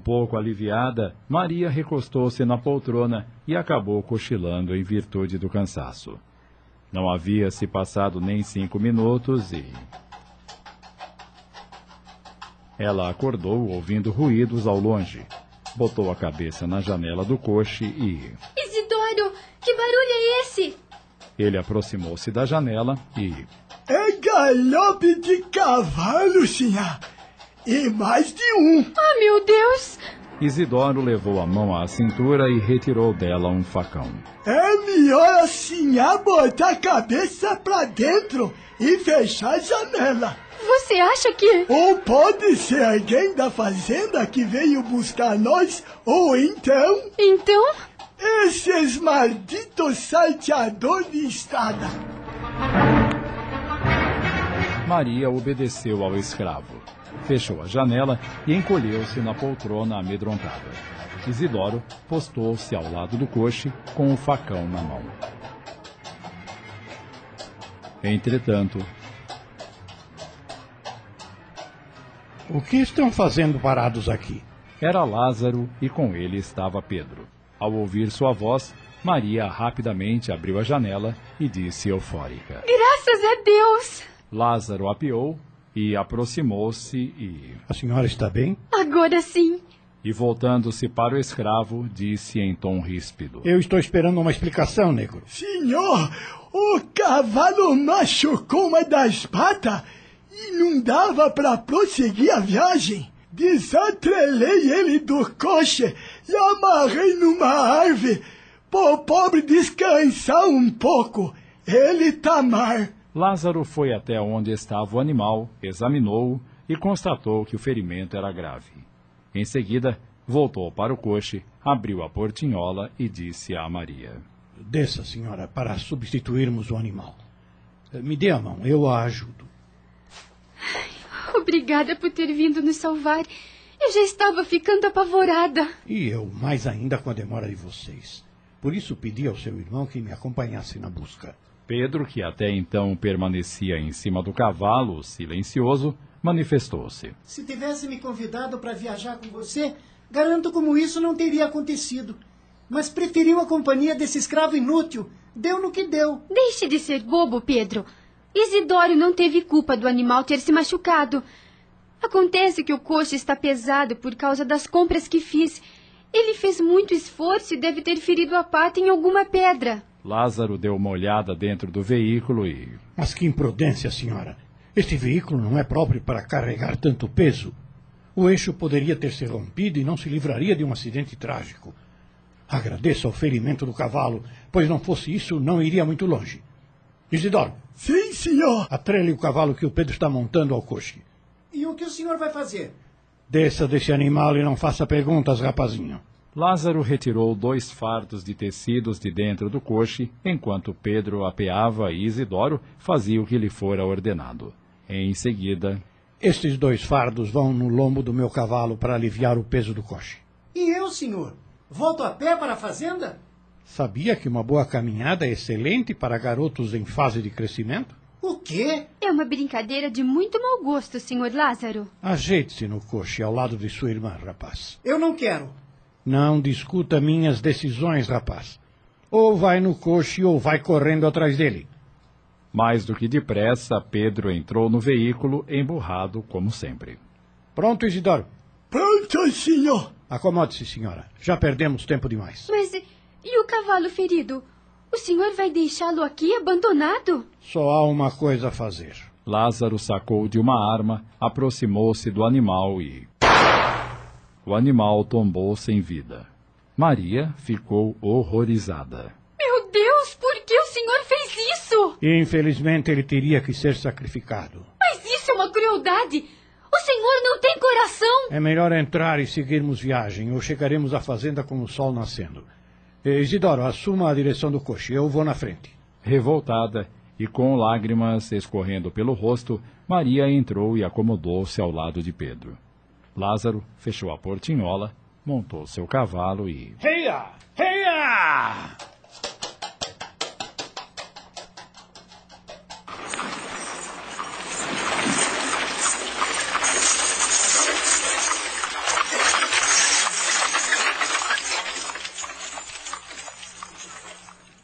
Pouco aliviada, Maria recostou-se na poltrona e acabou cochilando em virtude do cansaço. Não havia se passado nem cinco minutos e. Ela acordou ouvindo ruídos ao longe. Botou a cabeça na janela do coche e. Isidoro, que barulho é esse? Ele aproximou-se da janela e. É galope de cavalo, senhor. E mais de um. Ah, meu Deus! Isidoro levou a mão à cintura e retirou dela um facão. É melhor assim botar a cabeça pra dentro e fechar a janela. Você acha que. Ou pode ser alguém da fazenda que veio buscar nós, ou então. Então? Esses malditos salteadores de estrada. Maria obedeceu ao escravo. Fechou a janela e encolheu-se na poltrona amedrontada. Isidoro postou-se ao lado do coche com o facão na mão. Entretanto, O que estão fazendo parados aqui? era Lázaro e com ele estava Pedro. Ao ouvir sua voz, Maria rapidamente abriu a janela e disse eufórica. Graças a Deus! Lázaro apiou e aproximou-se e, A senhora está bem? Agora sim. e voltando-se para o escravo, disse em tom ríspido. Eu estou esperando uma explicação, negro. Senhor, o cavalo machucou uma das patas e não dava para prosseguir a viagem. Desatrelei ele do coche e amarrei numa árvore para o pobre descansar um pouco. Ele tá mar. Lázaro foi até onde estava o animal, examinou-o e constatou que o ferimento era grave. Em seguida, voltou para o coche, abriu a portinhola e disse a Maria. Desça, senhora, para substituirmos o animal. Me dê a mão, eu a ajudo. Obrigada por ter vindo nos salvar. Eu já estava ficando apavorada. E eu, mais ainda com a demora de vocês. Por isso pedi ao seu irmão que me acompanhasse na busca. Pedro, que até então permanecia em cima do cavalo, silencioso, manifestou-se. Se tivesse me convidado para viajar com você, garanto como isso não teria acontecido. Mas preferiu a companhia desse escravo inútil. Deu no que deu. Deixe de ser bobo, Pedro. Isidoro não teve culpa do animal ter se machucado. Acontece que o coche está pesado por causa das compras que fiz. Ele fez muito esforço e deve ter ferido a pata em alguma pedra. Lázaro deu uma olhada dentro do veículo e. Mas que imprudência, senhora. Este veículo não é próprio para carregar tanto peso. O eixo poderia ter se rompido e não se livraria de um acidente trágico. Agradeço ao ferimento do cavalo, pois não fosse isso, não iria muito longe. Isidoro, Sim, senhor. atrele o cavalo que o Pedro está montando ao coche. E o que o senhor vai fazer? Desça desse animal e não faça perguntas, rapazinho. Lázaro retirou dois fardos de tecidos de dentro do coche, enquanto Pedro apeava e Isidoro fazia o que lhe fora ordenado. Em seguida, Estes dois fardos vão no lombo do meu cavalo para aliviar o peso do coche. E eu, senhor? Volto a pé para a fazenda? Sabia que uma boa caminhada é excelente para garotos em fase de crescimento? O quê? É uma brincadeira de muito mau gosto, senhor Lázaro. Ajeite-se no coche ao lado de sua irmã, rapaz. Eu não quero. Não discuta minhas decisões, rapaz. Ou vai no coche ou vai correndo atrás dele. mais do que depressa, Pedro entrou no veículo, emburrado como sempre. Pronto, Isidoro. Pronto, senhor. Acomode-se, senhora. Já perdemos tempo demais. Mas e o cavalo ferido? O senhor vai deixá-lo aqui abandonado? Só há uma coisa a fazer. Lázaro sacou de uma arma, aproximou-se do animal e. O animal tombou sem vida. Maria ficou horrorizada. Meu Deus, por que o senhor fez isso? Infelizmente, ele teria que ser sacrificado. Mas isso é uma crueldade. O senhor não tem coração. É melhor entrar e seguirmos viagem, ou chegaremos à fazenda com o sol nascendo. Isidoro, assuma a direção do coche. Eu vou na frente. Revoltada e com lágrimas escorrendo pelo rosto, Maria entrou e acomodou-se ao lado de Pedro. Lázaro fechou a portinhola, montou seu cavalo e. Reia! Reia!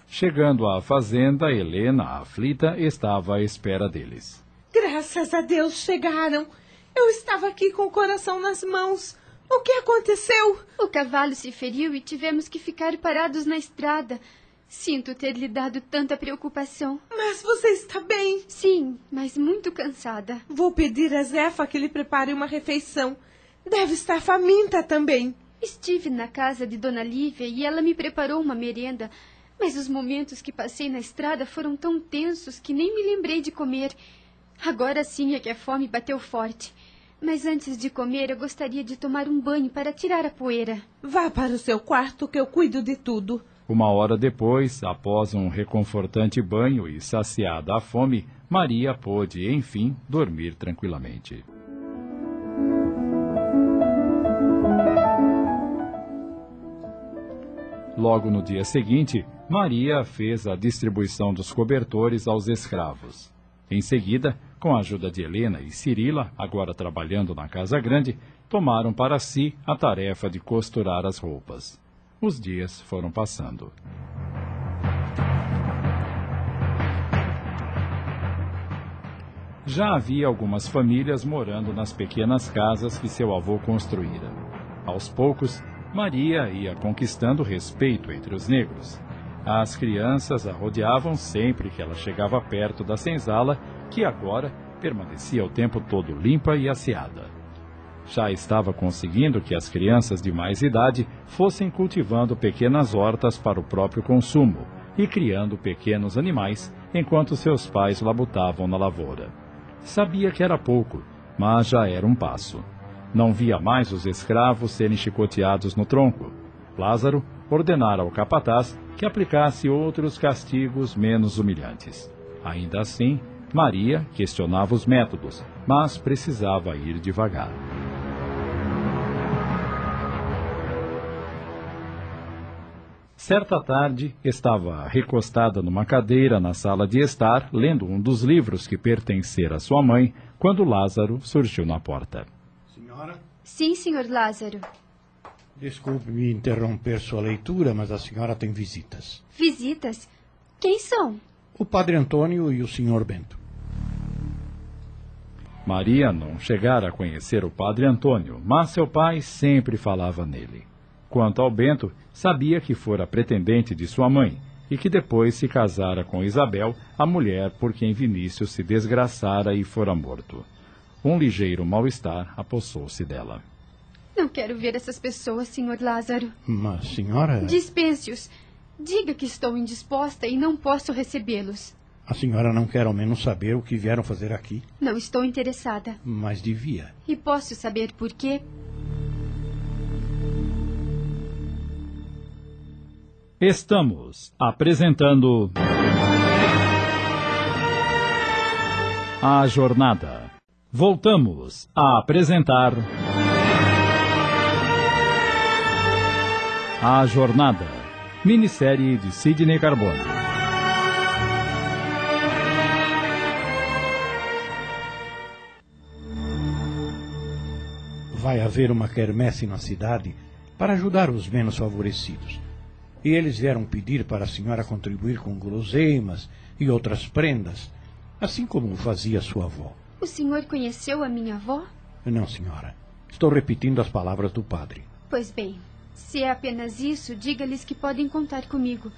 Chegando à fazenda, Helena, aflita, estava à espera deles. Graças a Deus chegaram. Eu estava aqui com o coração nas mãos. O que aconteceu? O cavalo se feriu e tivemos que ficar parados na estrada. Sinto ter lhe dado tanta preocupação. Mas você está bem? Sim, mas muito cansada. Vou pedir a Zefa que lhe prepare uma refeição. Deve estar faminta também. Estive na casa de Dona Lívia e ela me preparou uma merenda. Mas os momentos que passei na estrada foram tão tensos que nem me lembrei de comer. Agora sim é que a fome bateu forte. Mas antes de comer, eu gostaria de tomar um banho para tirar a poeira. Vá para o seu quarto que eu cuido de tudo. Uma hora depois, após um reconfortante banho e saciada a fome, Maria pôde, enfim, dormir tranquilamente. Logo no dia seguinte, Maria fez a distribuição dos cobertores aos escravos. Em seguida, com a ajuda de Helena e Cirila, agora trabalhando na Casa Grande, tomaram para si a tarefa de costurar as roupas. Os dias foram passando. Já havia algumas famílias morando nas pequenas casas que seu avô construíra. Aos poucos, Maria ia conquistando respeito entre os negros. As crianças a rodeavam sempre que ela chegava perto da senzala, que agora permanecia o tempo todo limpa e asseada. Já estava conseguindo que as crianças de mais idade fossem cultivando pequenas hortas para o próprio consumo e criando pequenos animais enquanto seus pais labutavam na lavoura. Sabia que era pouco, mas já era um passo. Não via mais os escravos serem chicoteados no tronco. Lázaro ordenara ao capataz que aplicasse outros castigos menos humilhantes. Ainda assim, Maria questionava os métodos, mas precisava ir devagar. Certa tarde, estava recostada numa cadeira na sala de estar, lendo um dos livros que pertencera à sua mãe, quando Lázaro surgiu na porta. Senhora? Sim, senhor Lázaro. Desculpe me interromper sua leitura, mas a senhora tem visitas. Visitas? Quem são? O padre Antônio e o senhor Bento. Maria não chegara a conhecer o padre Antônio, mas seu pai sempre falava nele. Quanto ao Bento, sabia que fora pretendente de sua mãe e que depois se casara com Isabel, a mulher por quem Vinícius se desgraçara e fora morto. Um ligeiro mal-estar apossou-se dela. Não quero ver essas pessoas, senhor Lázaro. Mas, senhora. Dispense-os. Diga que estou indisposta e não posso recebê-los. A senhora não quer ao menos saber o que vieram fazer aqui? Não estou interessada. Mas devia. E posso saber por quê? Estamos apresentando. A Jornada. Voltamos a apresentar. A Jornada. Minissérie de Sidney Carbone. Vai haver uma quermesse na cidade para ajudar os menos favorecidos. E eles vieram pedir para a senhora contribuir com guloseimas e outras prendas, assim como fazia sua avó. O senhor conheceu a minha avó? Não, senhora. Estou repetindo as palavras do padre. Pois bem, se é apenas isso, diga-lhes que podem contar comigo.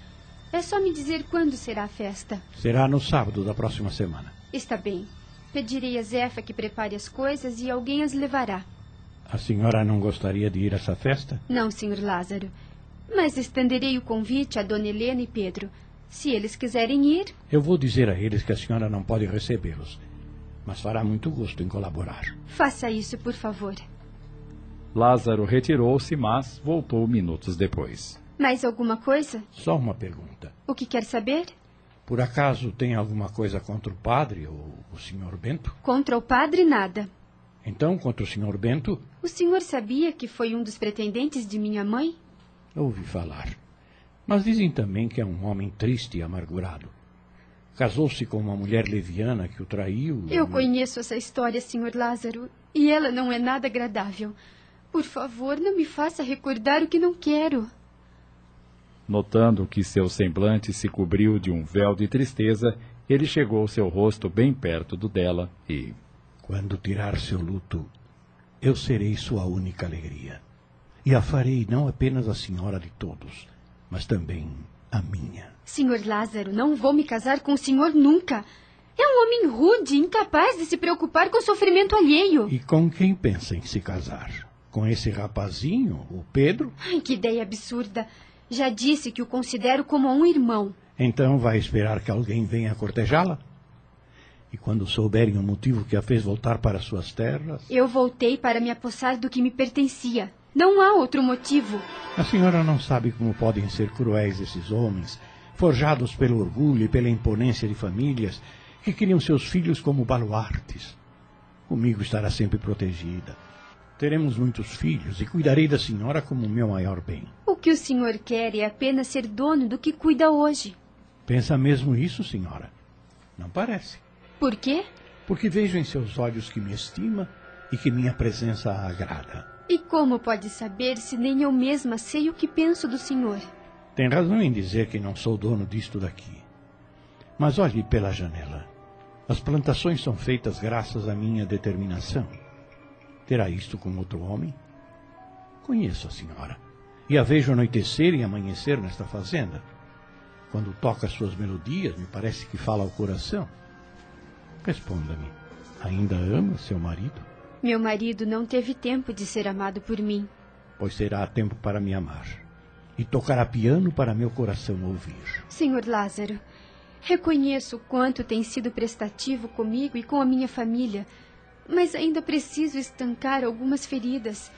É só me dizer quando será a festa. Será no sábado da próxima semana. Está bem. Pedirei a Zefa que prepare as coisas e alguém as levará. A senhora não gostaria de ir a essa festa? Não, senhor Lázaro. Mas estenderei o convite a Dona Helena e Pedro. Se eles quiserem ir. Eu vou dizer a eles que a senhora não pode recebê-los. Mas fará muito gosto em colaborar. Faça isso, por favor. Lázaro retirou-se, mas voltou minutos depois. Mais alguma coisa? Só uma pergunta. O que quer saber? Por acaso tem alguma coisa contra o padre ou o senhor Bento? Contra o padre, nada. Então, contra o senhor Bento? O senhor sabia que foi um dos pretendentes de minha mãe? Ouvi falar. Mas dizem também que é um homem triste e amargurado. Casou-se com uma mulher leviana que o traiu. Eu e- conheço essa história, senhor Lázaro, e ela não é nada agradável. Por favor, não me faça recordar o que não quero. Notando que seu semblante se cobriu de um véu de tristeza, ele chegou seu rosto bem perto do dela e. Quando tirar seu luto, eu serei sua única alegria. E a farei não apenas a senhora de todos, mas também a minha. Senhor Lázaro, não vou me casar com o senhor nunca. É um homem rude, incapaz de se preocupar com o sofrimento alheio. E com quem pensa em se casar? Com esse rapazinho, o Pedro? Ai, que ideia absurda. Já disse que o considero como um irmão. Então vai esperar que alguém venha cortejá-la? E quando souberem o motivo que a fez voltar para suas terras? Eu voltei para me apossar do que me pertencia. Não há outro motivo. A senhora não sabe como podem ser cruéis esses homens, forjados pelo orgulho e pela imponência de famílias que criam seus filhos como baluartes. Comigo estará sempre protegida. Teremos muitos filhos e cuidarei da senhora como o meu maior bem. O que o senhor quer é apenas ser dono do que cuida hoje. Pensa mesmo isso, senhora? Não parece. Por quê? Porque vejo em seus olhos que me estima e que minha presença a agrada. E como pode saber se nem eu mesma sei o que penso do senhor? Tem razão em dizer que não sou dono disto daqui. Mas olhe pela janela. As plantações são feitas graças à minha determinação. Terá isto com outro homem? Conheço a senhora. E a vejo anoitecer e amanhecer nesta fazenda. Quando toca suas melodias, me parece que fala ao coração. Responda-me. Ainda ama seu marido? Meu marido não teve tempo de ser amado por mim. Pois terá tempo para me amar. E tocará piano para meu coração ouvir. Senhor Lázaro, reconheço o quanto tem sido prestativo comigo e com a minha família, mas ainda preciso estancar algumas feridas.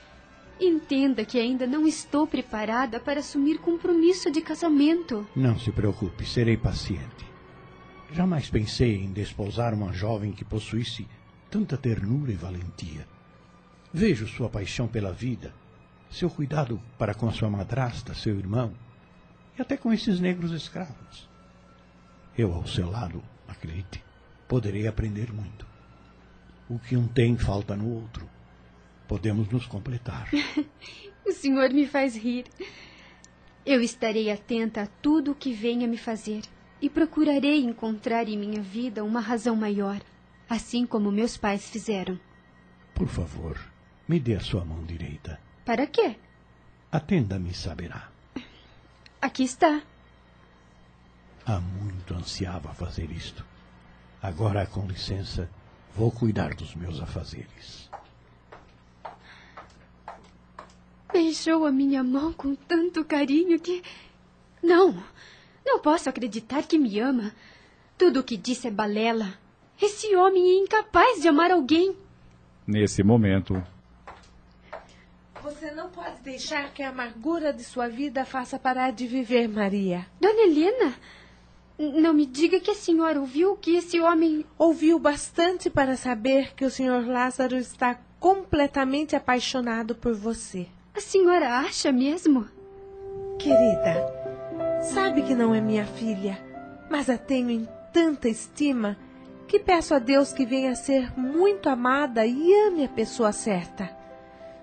Entenda que ainda não estou preparada para assumir compromisso de casamento. Não se preocupe, serei paciente. Jamais pensei em desposar uma jovem que possuísse tanta ternura e valentia. Vejo sua paixão pela vida, seu cuidado para com a sua madrasta, seu irmão, e até com esses negros escravos. Eu, ao seu lado, acredite, poderei aprender muito. O que um tem falta no outro. Podemos nos completar. O senhor me faz rir. Eu estarei atenta a tudo o que venha me fazer e procurarei encontrar em minha vida uma razão maior, assim como meus pais fizeram. Por favor, me dê a sua mão direita. Para quê? Atenda-me, saberá. Aqui está. Há muito ansiava fazer isto. Agora, com licença, vou cuidar dos meus afazeres. Beijou a minha mão com tanto carinho que. Não, não posso acreditar que me ama. Tudo o que disse é balela. Esse homem é incapaz de amar alguém. Nesse momento, Você não pode deixar que a amargura de sua vida faça parar de viver, Maria. Dona Helena, não me diga que a senhora ouviu que esse homem. Ouviu bastante para saber que o Sr. Lázaro está completamente apaixonado por você. A senhora acha mesmo? Querida, sabe que não é minha filha, mas a tenho em tanta estima que peço a Deus que venha a ser muito amada e ame a pessoa certa.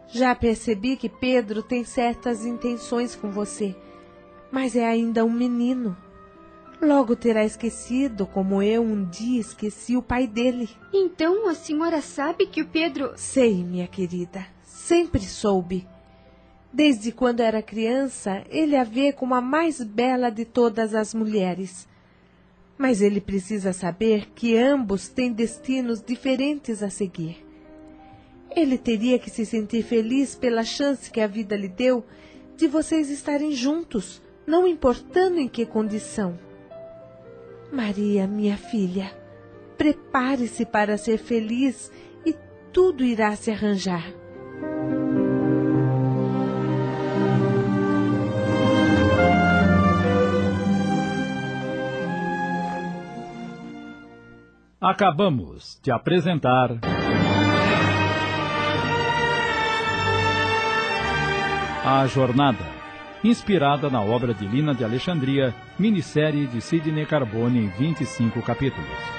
Já percebi que Pedro tem certas intenções com você, mas é ainda um menino. Logo terá esquecido, como eu um dia esqueci o pai dele. Então a senhora sabe que o Pedro. Sei, minha querida, sempre soube. Desde quando era criança, ele a vê como a mais bela de todas as mulheres. Mas ele precisa saber que ambos têm destinos diferentes a seguir. Ele teria que se sentir feliz pela chance que a vida lhe deu de vocês estarem juntos, não importando em que condição. Maria, minha filha, prepare-se para ser feliz e tudo irá se arranjar. Acabamos de apresentar. A Jornada inspirada na obra de Lina de Alexandria, minissérie de Sidney Carbone em 25 capítulos.